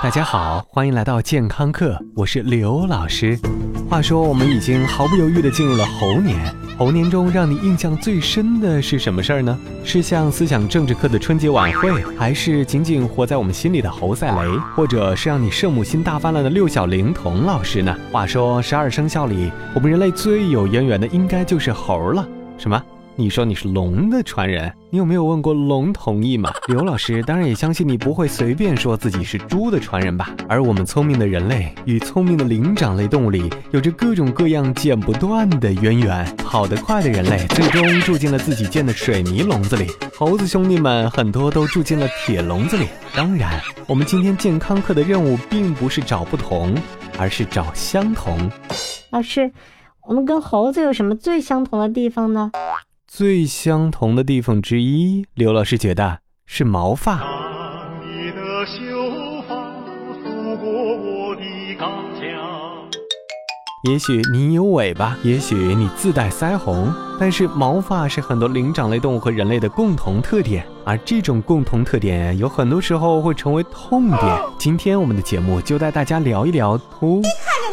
大家好，欢迎来到健康课，我是刘老师。话说，我们已经毫不犹豫地进入了猴年。猴年中，让你印象最深的是什么事儿呢？是像思想政治课的春节晚会，还是仅仅活在我们心里的侯赛雷，或者是让你圣母心大泛滥的六小龄童老师呢？话说，十二生肖里，我们人类最有渊源的，应该就是猴了。什么？你说你是龙的传人，你有没有问过龙同意吗？刘老师当然也相信你不会随便说自己是猪的传人吧。而我们聪明的人类与聪明的灵长类动物里，有着各种各样剪不断的渊源。跑得快的人类最终住进了自己建的水泥笼子里，猴子兄弟们很多都住进了铁笼子里。当然，我们今天健康课的任务并不是找不同，而是找相同。老师，我们跟猴子有什么最相同的地方呢？最相同的地方之一，刘老师觉得是毛发。也许你有尾巴，也许你自带腮红，但是毛发是很多灵长类动物和人类的共同特点，而这种共同特点有很多时候会成为痛点。今天我们的节目就带大家聊一聊秃。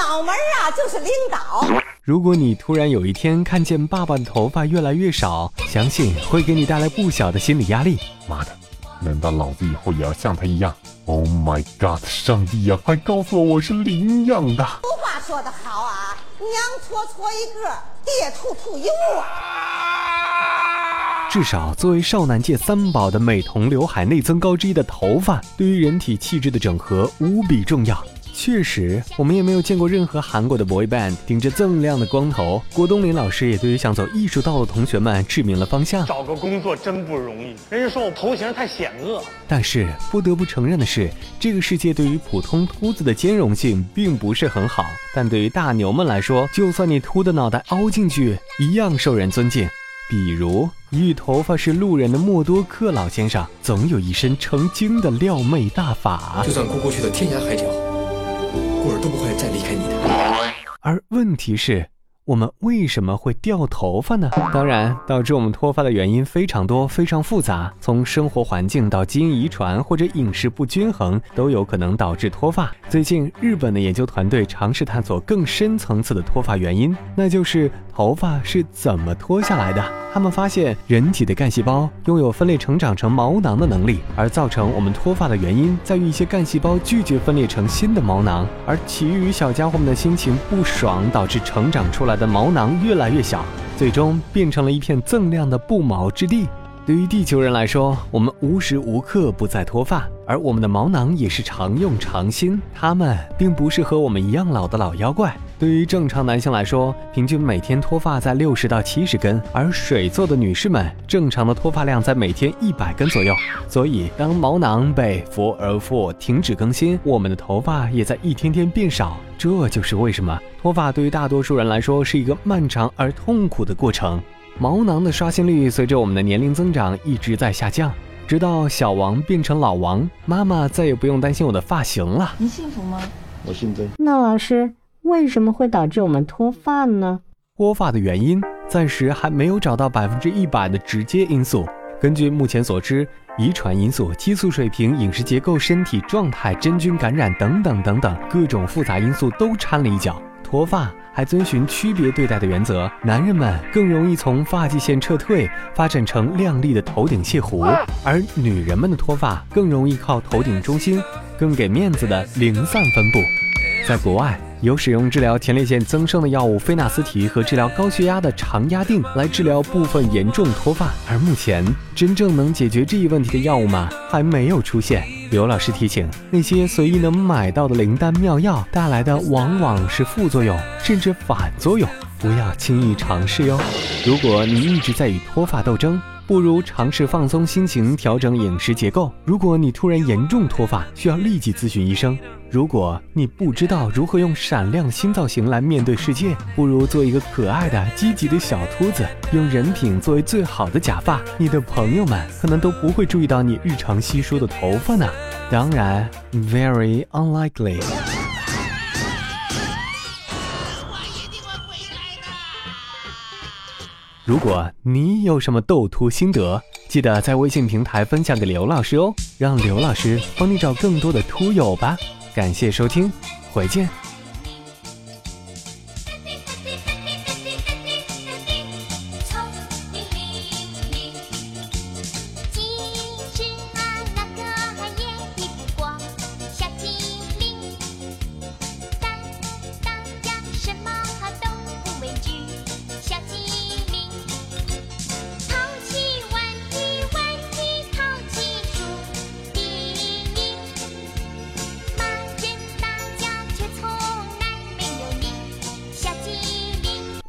脑门啊，就是领导。如果你突然有一天看见爸爸的头发越来越少，相信会给你带来不小的心理压力。妈的，难道老子以后也要像他一样？Oh my god！上帝呀，快告诉我我是领养的。俗话说得好啊，娘搓搓一个，爹吐吐一窝。至少作为少男界三宝的美瞳刘海内增高之一的头发，对于人体气质的整合无比重要。确实，我们也没有见过任何韩国的 boy band 顶着锃亮的光头。郭冬临老师也对于想走艺术道路的同学们指明了方向。找个工作真不容易，人家说我头型太险恶。但是不得不承认的是，这个世界对于普通秃子的兼容性并不是很好。但对于大牛们来说，就算你秃的脑袋凹进去，一样受人尊敬。比如，与头发是路人的默多克老先生，总有一身成精的撩妹大法。就算哭过去的天涯海角。孤儿都不会再离开你的。而问题是，我们为什么会掉头发呢？当然，导致我们脱发的原因非常多，非常复杂。从生活环境到基因遗传或者饮食不均衡，都有可能导致脱发。最近，日本的研究团队尝试探索更深层次的脱发原因，那就是头发是怎么脱下来的。他们发现，人体的干细胞拥有分裂成长成毛囊的能力，而造成我们脱发的原因在于一些干细胞拒绝分裂成新的毛囊，而其余小家伙们的心情不爽，导致成长出来的毛囊越来越小，最终变成了一片锃亮的不毛之地。对于地球人来说，我们无时无刻不在脱发，而我们的毛囊也是常用常新，它们并不是和我们一样老的老妖怪。对于正常男性来说，平均每天脱发在六十到七十根，而水做的女士们正常的脱发量在每天一百根左右。所以，当毛囊被 for a for 停止更新，我们的头发也在一天天变少。这就是为什么脱发对于大多数人来说是一个漫长而痛苦的过程。毛囊的刷新率随着我们的年龄增长一直在下降，直到小王变成老王，妈妈再也不用担心我的发型了。你幸福吗？我姓曾。那老师。为什么会导致我们脱发呢？脱发的原因暂时还没有找到百分之一百的直接因素。根据目前所知，遗传因素、激素水平、饮食结构、身体状态、真菌感染等等等等各种复杂因素都掺了一脚。脱发还遵循区别对待的原则，男人们更容易从发际线撤退发展成亮丽的头顶蟹弧，而女人们的脱发更容易靠头顶中心更给面子的零散分布。在国外。有使用治疗前列腺增生的药物菲纳斯提和治疗高血压的常压定来治疗部分严重脱发，而目前真正能解决这一问题的药物嘛还没有出现。刘老师提醒，那些随意能买到的灵丹妙药带来的往往是副作用，甚至反作用，不要轻易尝试哟。如果你一直在与脱发斗争，不如尝试放松心情，调整饮食结构。如果你突然严重脱发，需要立即咨询医生。如果你不知道如何用闪亮新造型来面对世界，不如做一个可爱的、积极的小秃子，用人品作为最好的假发。你的朋友们可能都不会注意到你日常稀疏的头发呢。当然，very unlikely。如果你有什么斗图心得？记得在微信平台分享给刘老师哦，让刘老师帮你找更多的秃友吧。感谢收听，回见。